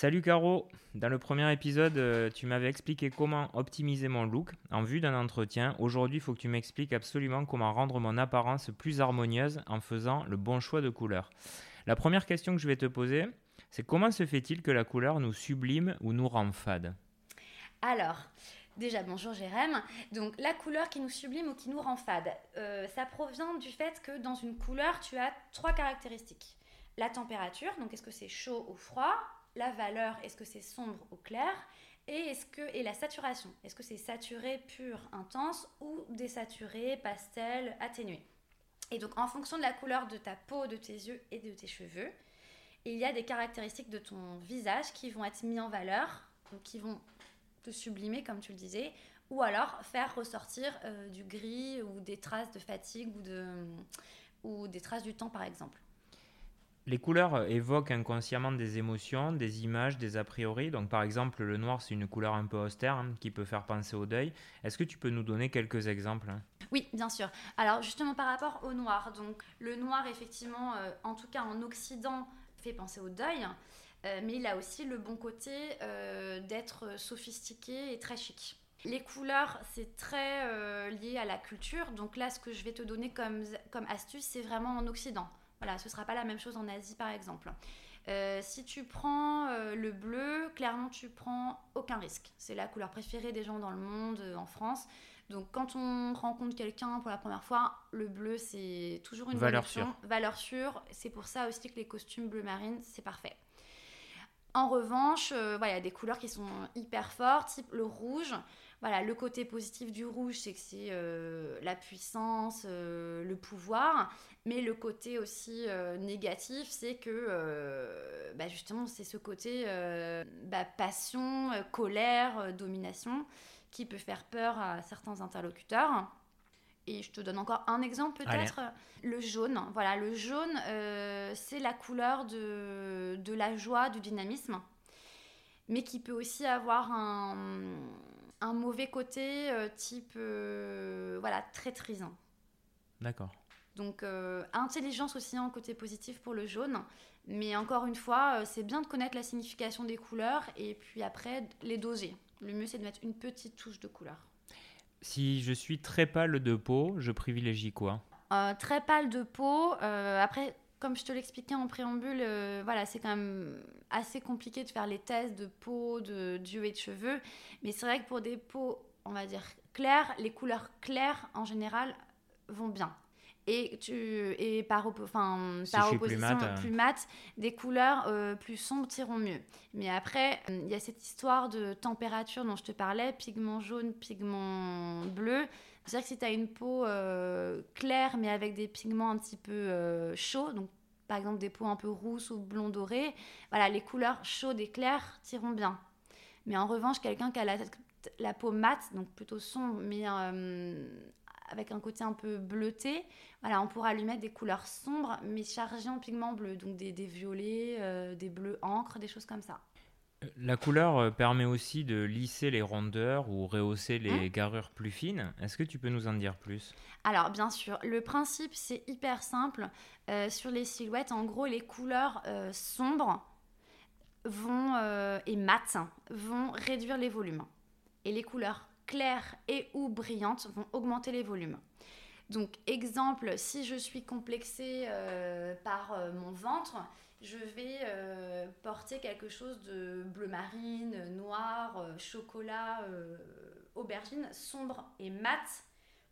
Salut Caro, dans le premier épisode, euh, tu m'avais expliqué comment optimiser mon look en vue d'un entretien. Aujourd'hui, il faut que tu m'expliques absolument comment rendre mon apparence plus harmonieuse en faisant le bon choix de couleur. La première question que je vais te poser, c'est comment se fait-il que la couleur nous sublime ou nous rend fade? Alors, Déjà, bonjour Jérém. Donc, la couleur qui nous sublime ou qui nous rend fade, euh, ça provient du fait que dans une couleur, tu as trois caractéristiques. La température, donc est-ce que c'est chaud ou froid? La valeur, est-ce que c'est sombre ou clair et, est-ce que, et la saturation, est-ce que c'est saturé, pur, intense ou désaturé, pastel, atténué. Et donc en fonction de la couleur de ta peau, de tes yeux et de tes cheveux, il y a des caractéristiques de ton visage qui vont être mis en valeur, donc qui vont te sublimer comme tu le disais, ou alors faire ressortir euh, du gris ou des traces de fatigue ou, de, ou des traces du temps par exemple. Les couleurs évoquent inconsciemment des émotions, des images, des a priori. Donc, par exemple, le noir, c'est une couleur un peu austère hein, qui peut faire penser au deuil. Est-ce que tu peux nous donner quelques exemples Oui, bien sûr. Alors, justement, par rapport au noir. Donc, le noir, effectivement, euh, en tout cas en Occident, fait penser au deuil. Euh, mais il a aussi le bon côté euh, d'être sophistiqué et très chic. Les couleurs, c'est très lié à la culture. Donc là, ce que je vais te donner comme, comme astuce, c'est vraiment en Occident. Voilà, ce ne sera pas la même chose en Asie par exemple. Euh, si tu prends euh, le bleu, clairement tu prends aucun risque. C'est la couleur préférée des gens dans le monde, euh, en France. Donc quand on rencontre quelqu'un pour la première fois, le bleu c'est toujours une valeur sûre. Valeur sûre. C'est pour ça aussi que les costumes bleu marine c'est parfait. En revanche, il y a des couleurs qui sont hyper fortes, type le rouge. Voilà, le côté positif du rouge, c'est que c'est euh, la puissance, euh, le pouvoir, mais le côté aussi euh, négatif, c'est que bah, justement, c'est ce côté bah, passion, colère, domination, qui peut faire peur à certains interlocuteurs. Et je te donne encore un exemple peut-être. Le jaune. Voilà, le jaune, c'est la couleur de, de la joie, du dynamisme, mais qui peut aussi avoir un un mauvais côté euh, type euh, voilà traîtrisant. D'accord. Donc euh, intelligence aussi en côté positif pour le jaune, mais encore une fois, c'est bien de connaître la signification des couleurs et puis après les doser. Le mieux c'est de mettre une petite touche de couleur. Si je suis très pâle de peau, je privilégie quoi? Très pâle de peau. après, comme je te l'expliquais en préambule, euh, c'est quand même assez compliqué de faire les tests de peau, de d'yeux et de cheveux. Mais c'est vrai que pour des peaux, on va dire claires, les couleurs claires en général vont bien. Et, tu, et par, enfin, par opposition, plus, mat, plus mat, des couleurs euh, plus sombres tireront mieux. Mais après, il y a cette histoire de température dont je te parlais, pigment jaune, pigment bleu. C'est-à-dire que si tu as une peau euh, claire mais avec des pigments un petit peu euh, chauds, donc par exemple des peaux un peu rousses ou blond doré, voilà, les couleurs chaudes et claires tireront bien. Mais en revanche, quelqu'un qui a la, peau mate, donc plutôt sombre, mais euh, avec un côté un peu bleuté, voilà, on pourra lui mettre des couleurs sombres mais chargées en pigments bleus, donc des, des violets, des bleus encre, des choses comme ça. La couleur euh, permet aussi de lisser les rondeurs ou rehausser les hein garures plus fines. Est-ce que tu peux nous en dire plus? Alors bien sûr, le principe c'est hyper simple. Euh, sur les silhouettes, en gros, les couleurs euh, sombres vont, et mates vont réduire les volumes. Et les couleurs claires et ou brillantes vont augmenter les volumes. Donc exemple, si je suis complexée par mon ventre, je vais euh, porter quelque chose de bleu marine, noir, euh, chocolat, euh, aubergine, sombre et mat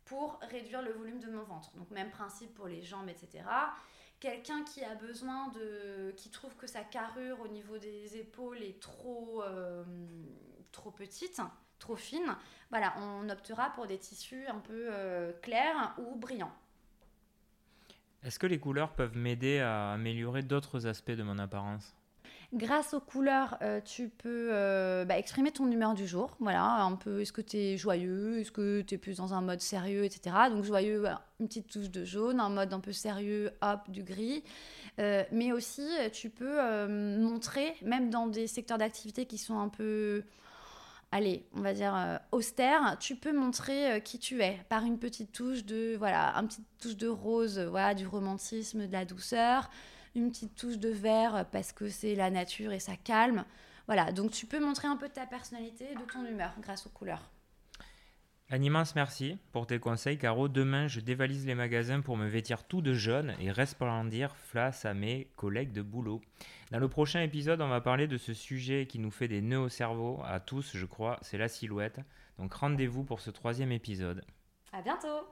pour réduire le volume de mon ventre. Donc même principe pour les jambes, etc. Quelqu'un qui a besoin de... qui trouve que sa carrure au niveau des épaules est trop, trop petite, trop fine, voilà, on optera pour des tissus un peu clairs ou brillants. Est-ce que les couleurs peuvent m'aider à améliorer d'autres aspects de mon apparence? Grâce aux couleurs, euh, tu peux euh, bah, exprimer ton humeur du jour. Voilà, un peu, est-ce que tu es joyeux Est-ce que tu es plus dans un mode sérieux, etc. Donc joyeux, une petite touche de jaune, un mode un peu sérieux, hop, du gris. Euh, mais aussi, tu peux montrer, même dans des secteurs d'activité qui sont un peu allez, on va dire euh, austère, tu peux montrer euh, qui tu es par une petite touche de voilà, une petite touche de rose, euh, voilà, du romantisme, de la douceur, une petite touche de vert parce que c'est la nature et ça calme. Voilà, donc tu peux montrer un peu de ta personnalité, de ton humeur grâce aux couleurs. Un immense merci pour tes conseils, Caro. Demain, je dévalise les magasins pour me vêtir tout de jaune et resplendir face à mes collègues de boulot. Dans le prochain épisode, on va parler de ce sujet qui nous fait des nœuds au cerveau, à tous, je crois, c'est la silhouette. Donc rendez-vous pour ce troisième épisode. À bientôt